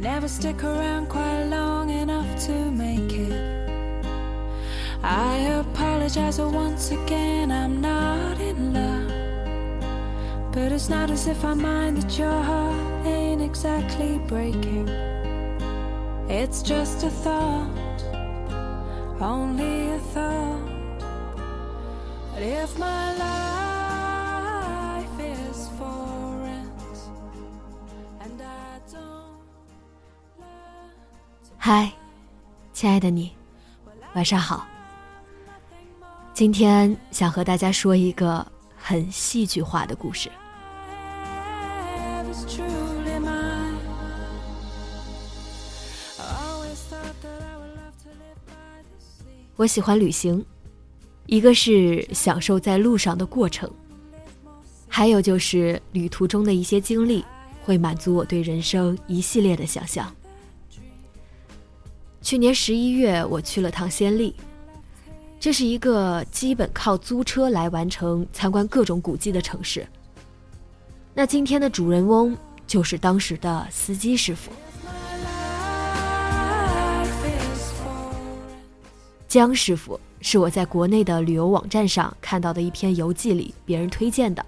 Never stick around quite long enough to make it. I apologize once again, I'm not in love. But it's not as if I mind that your heart ain't exactly breaking. It's just a thought, only a thought. But if my life 嗨，亲爱的你，晚上好。今天想和大家说一个很戏剧化的故事。我喜欢旅行，一个是享受在路上的过程，还有就是旅途中的一些经历会满足我对人生一系列的想象。去年十一月，我去了趟暹粒，这是一个基本靠租车来完成参观各种古迹的城市。那今天的主人翁就是当时的司机师傅，江师傅是我在国内的旅游网站上看到的一篇游记里别人推荐的。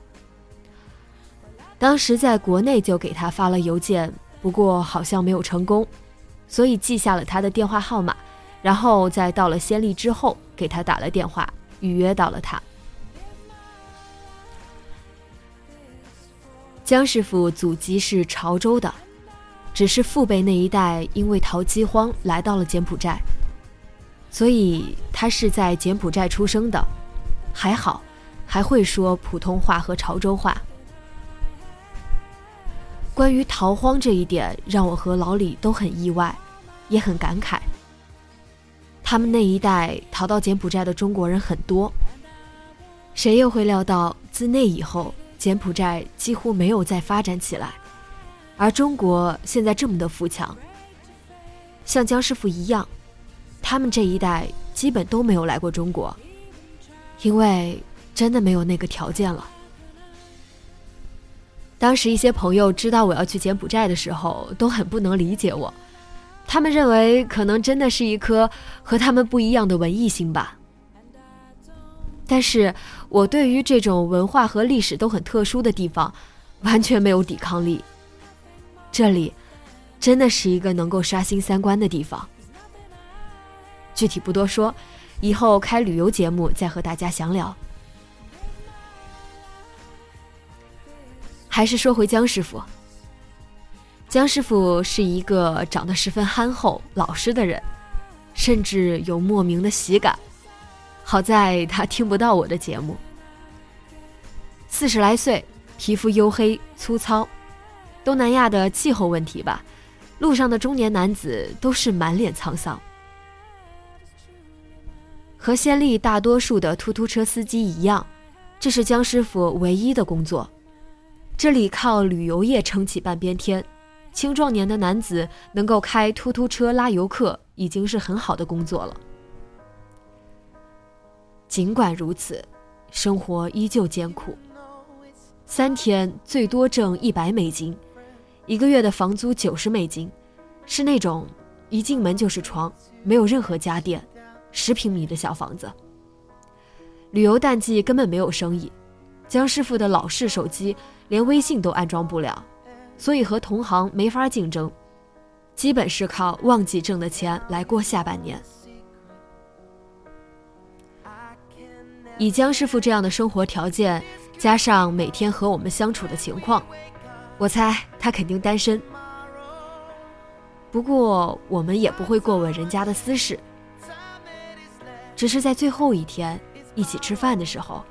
当时在国内就给他发了邮件，不过好像没有成功。所以记下了他的电话号码，然后在到了先例之后给他打了电话，预约到了他。江师傅祖籍是潮州的，只是父辈那一代因为逃饥荒来到了柬埔寨，所以他是在柬埔寨出生的，还好，还会说普通话和潮州话。关于逃荒这一点，让我和老李都很意外，也很感慨。他们那一代逃到柬埔寨的中国人很多，谁又会料到自那以后，柬埔寨几乎没有再发展起来，而中国现在这么的富强。像江师傅一样，他们这一代基本都没有来过中国，因为真的没有那个条件了。当时一些朋友知道我要去柬埔寨的时候，都很不能理解我。他们认为可能真的是一颗和他们不一样的文艺心吧。但是我对于这种文化和历史都很特殊的地方，完全没有抵抗力。这里，真的是一个能够刷新三观的地方。具体不多说，以后开旅游节目再和大家详聊。还是说回江师傅。江师傅是一个长得十分憨厚、老实的人，甚至有莫名的喜感。好在他听不到我的节目。四十来岁，皮肤黝黑粗糙，东南亚的气候问题吧，路上的中年男子都是满脸沧桑。和先例大多数的突突车司机一样，这是江师傅唯一的工作。这里靠旅游业撑起半边天，青壮年的男子能够开突突车拉游客，已经是很好的工作了。尽管如此，生活依旧艰苦。三天最多挣一百美金，一个月的房租九十美金，是那种一进门就是床，没有任何家电，十平米的小房子。旅游淡季根本没有生意，江师傅的老式手机。连微信都安装不了，所以和同行没法竞争，基本是靠旺季挣的钱来过下半年。以江师傅这样的生活条件，加上每天和我们相处的情况，我猜他肯定单身。不过我们也不会过问人家的私事，只是在最后一天一起吃饭的时候，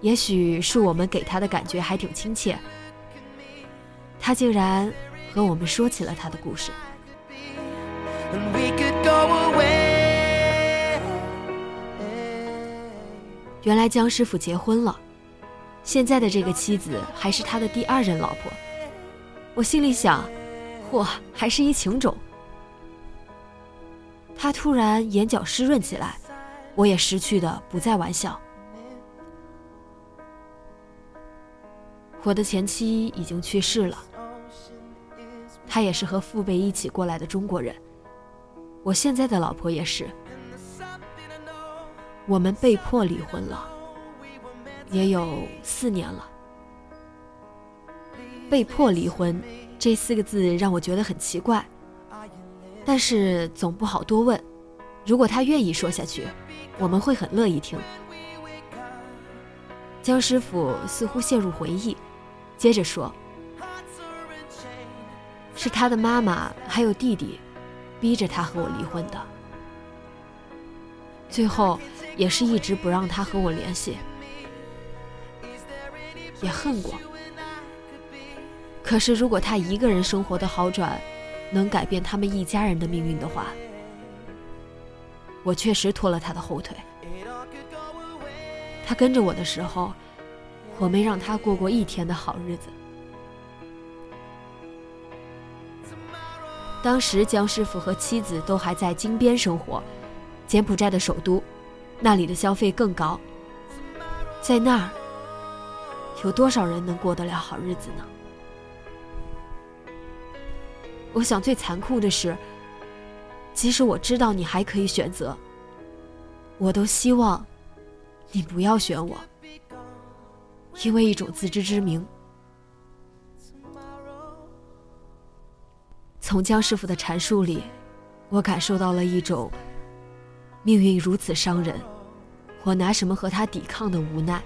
也许是我们给他的感觉还挺亲切，他竟然和我们说起了他的故事。原来江师傅结婚了，现在的这个妻子还是他的第二任老婆。我心里想，嚯，还是一情种。他突然眼角湿润起来，我也识趣的不再玩笑。我的前妻已经去世了，她也是和父辈一起过来的中国人。我现在的老婆也是。我们被迫离婚了，也有四年了。被迫离婚这四个字让我觉得很奇怪，但是总不好多问。如果他愿意说下去，我们会很乐意听。江师傅似乎陷入回忆，接着说：“是他的妈妈还有弟弟，逼着他和我离婚的。最后。”也是一直不让他和我联系，也恨过。可是如果他一个人生活的好转，能改变他们一家人的命运的话，我确实拖了他的后腿。他跟着我的时候，我没让他过过一天的好日子。当时江师傅和妻子都还在金边生活，柬埔寨的首都。那里的消费更高，在那儿，有多少人能过得了好日子呢？我想最残酷的是，即使我知道你还可以选择，我都希望你不要选我，因为一种自知之明。从江师傅的阐述里，我感受到了一种。命运如此伤人，我拿什么和他抵抗的无奈？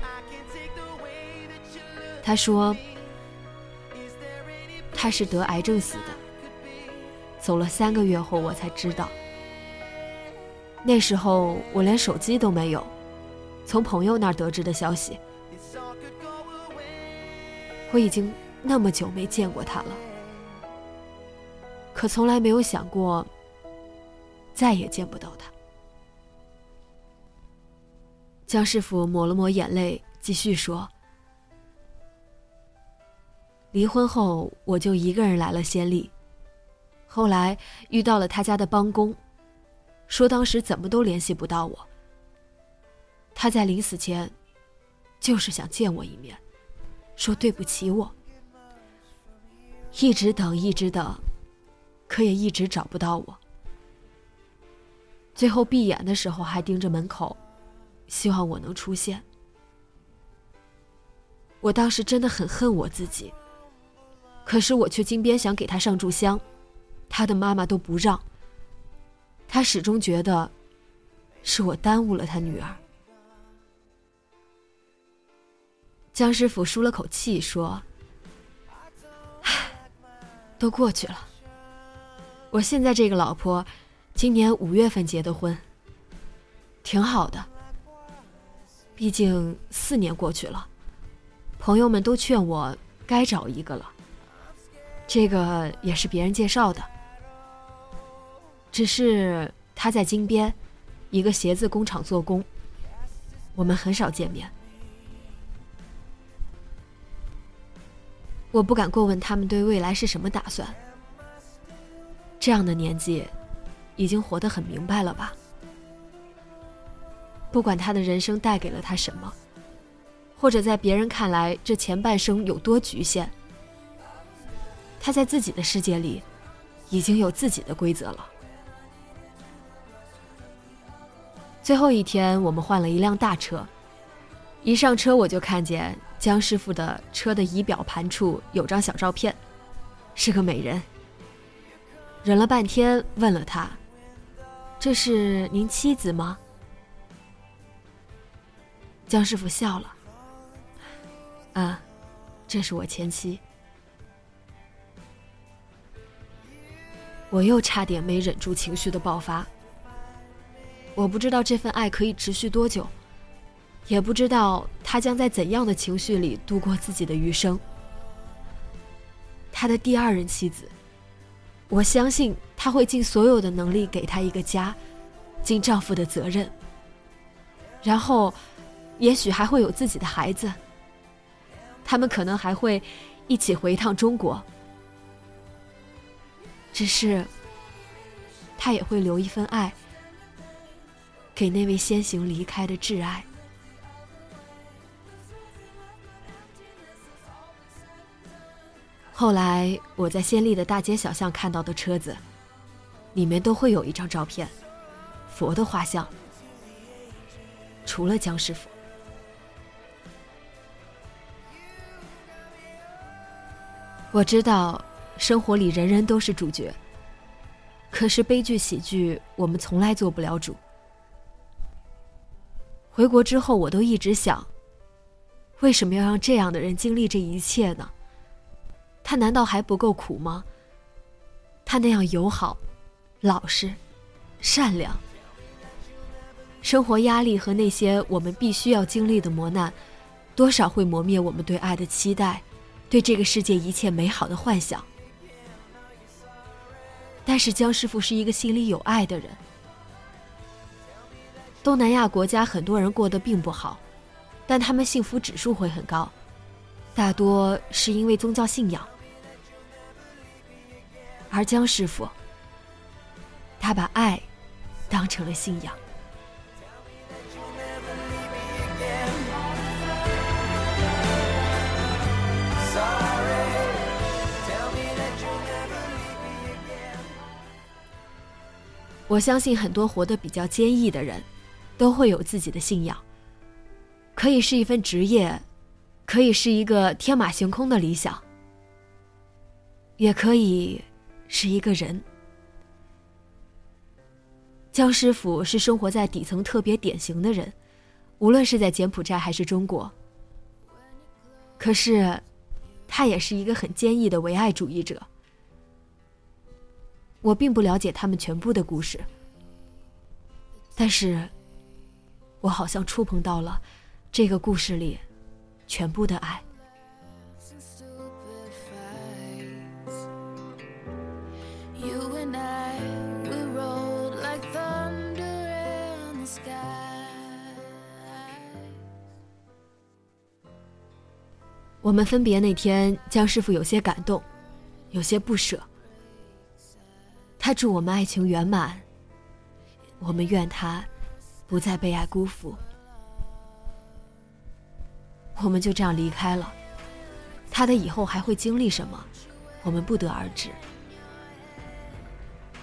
他说，他是得癌症死的，走了三个月后我才知道。那时候我连手机都没有，从朋友那儿得知的消息。我已经那么久没见过他了，可从来没有想过再也见不到他。江师傅抹了抹眼泪，继续说：“离婚后，我就一个人来了暹粒。后来遇到了他家的帮工，说当时怎么都联系不到我。他在临死前，就是想见我一面，说对不起我。一直等，一直等，可也一直找不到我。最后闭眼的时候，还盯着门口。”希望我能出现。我当时真的很恨我自己，可是我却金边想给他上炷香，他的妈妈都不让。他始终觉得是我耽误了他女儿。江师傅舒了口气说：“唉，都过去了。我现在这个老婆，今年五月份结的婚，挺好的。”毕竟四年过去了，朋友们都劝我该找一个了。这个也是别人介绍的，只是他在金边一个鞋子工厂做工，我们很少见面。我不敢过问他们对未来是什么打算。这样的年纪，已经活得很明白了吧？不管他的人生带给了他什么，或者在别人看来这前半生有多局限，他在自己的世界里已经有自己的规则了。最后一天，我们换了一辆大车，一上车我就看见江师傅的车的仪表盘处有张小照片，是个美人。忍了半天，问了他：“这是您妻子吗？”江师傅笑了。啊，这是我前妻。我又差点没忍住情绪的爆发。我不知道这份爱可以持续多久，也不知道他将在怎样的情绪里度过自己的余生。他的第二任妻子，我相信他会尽所有的能力给他一个家，尽丈夫的责任。然后，也许还会有自己的孩子。他们可能还会一起回一趟中国。只是，他也会留一份爱。给那位先行离开的挚爱。后来我在仙丽的大街小巷看到的车子，里面都会有一张照片，佛的画像。除了江师傅，我知道生活里人人都是主角，可是悲剧喜剧我们从来做不了主。回国之后，我都一直想，为什么要让这样的人经历这一切呢？他难道还不够苦吗？他那样友好、老实、善良，生活压力和那些我们必须要经历的磨难，多少会磨灭我们对爱的期待，对这个世界一切美好的幻想。但是江师傅是一个心里有爱的人。东南亚国家很多人过得并不好，但他们幸福指数会很高，大多是因为宗教信仰。而江师傅，他把爱当成了信仰。我相信很多活得比较坚毅的人。都会有自己的信仰，可以是一份职业，可以是一个天马行空的理想，也可以是一个人。江师傅是生活在底层特别典型的人，无论是在柬埔寨还是中国。可是，他也是一个很坚毅的唯爱主义者。我并不了解他们全部的故事，但是。我好像触碰到了这个故事里全部的爱。我们分别那天，江师傅有些感动，有些不舍。他祝我们爱情圆满，我们愿他。不再被爱辜负，我们就这样离开了。他的以后还会经历什么，我们不得而知。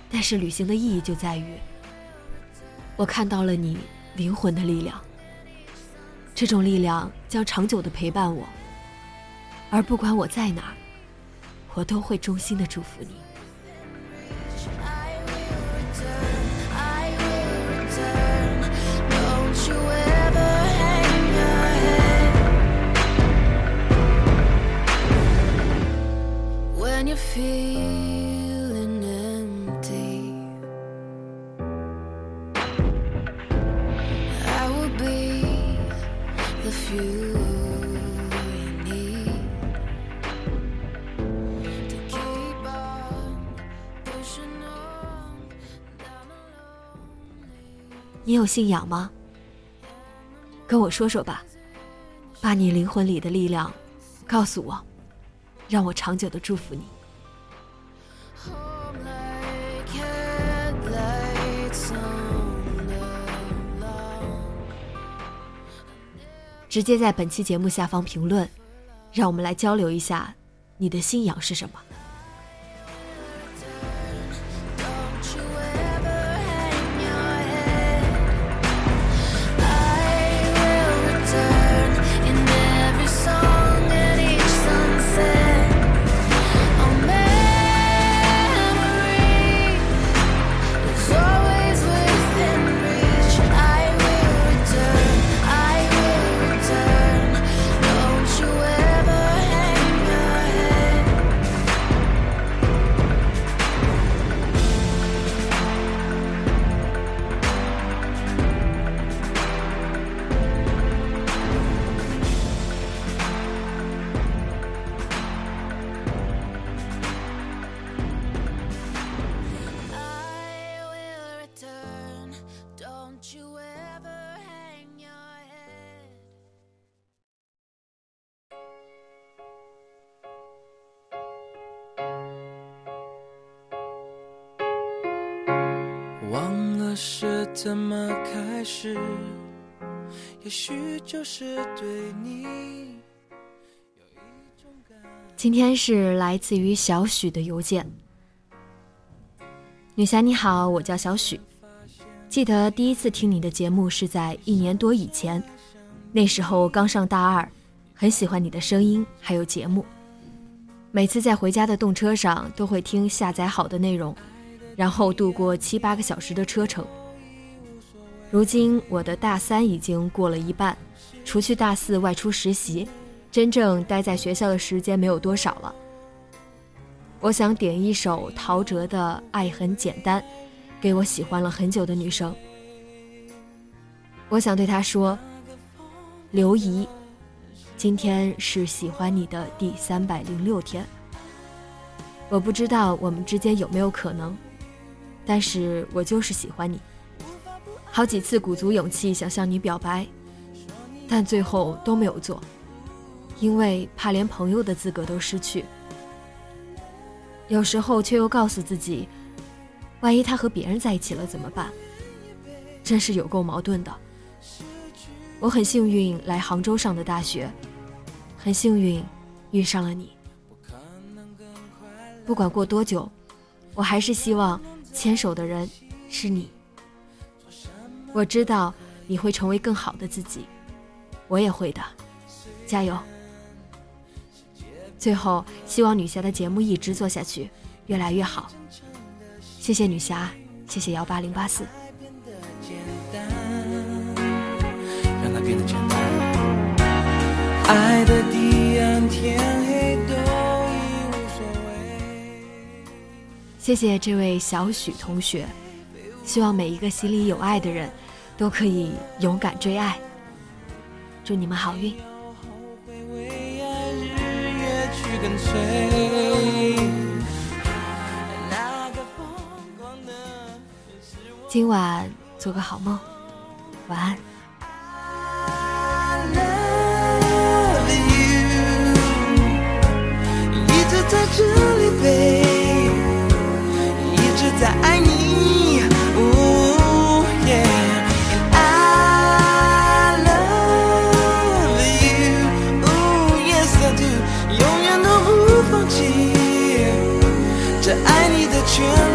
但是旅行的意义就在于，我看到了你灵魂的力量。这种力量将长久的陪伴我，而不管我在哪，我都会衷心的祝福你。你有信仰吗？跟我说说吧，把你灵魂里的力量告诉我，让我长久的祝福你。直接在本期节目下方评论，让我们来交流一下，你的信仰是什么？是怎么开始？也许就是对你有一种感今天是来自于小许的邮件。女侠你好，我叫小许。记得第一次听你的节目是在一年多以前，那时候刚上大二，很喜欢你的声音还有节目。每次在回家的动车上都会听下载好的内容，然后度过七八个小时的车程。如今我的大三已经过了一半，除去大四外出实习，真正待在学校的时间没有多少了。我想点一首陶喆的《爱很简单》，给我喜欢了很久的女生。我想对她说：“刘怡，今天是喜欢你的第三百零六天。我不知道我们之间有没有可能，但是我就是喜欢你。好几次鼓足勇气想向你表白，但最后都没有做，因为怕连朋友的资格都失去。”有时候却又告诉自己，万一他和别人在一起了怎么办？真是有够矛盾的。我很幸运来杭州上的大学，很幸运遇上了你。不管过多久，我还是希望牵手的人是你。我知道你会成为更好的自己，我也会的，加油！最后，希望女侠的节目一直做下去，越来越好。谢谢女侠，谢谢幺八零八四。爱的彼岸，天谢谢这位小许同学，希望每一个心里有爱的人，都可以勇敢追爱。祝你们好运。今晚做个好梦，晚安。I love you，一爱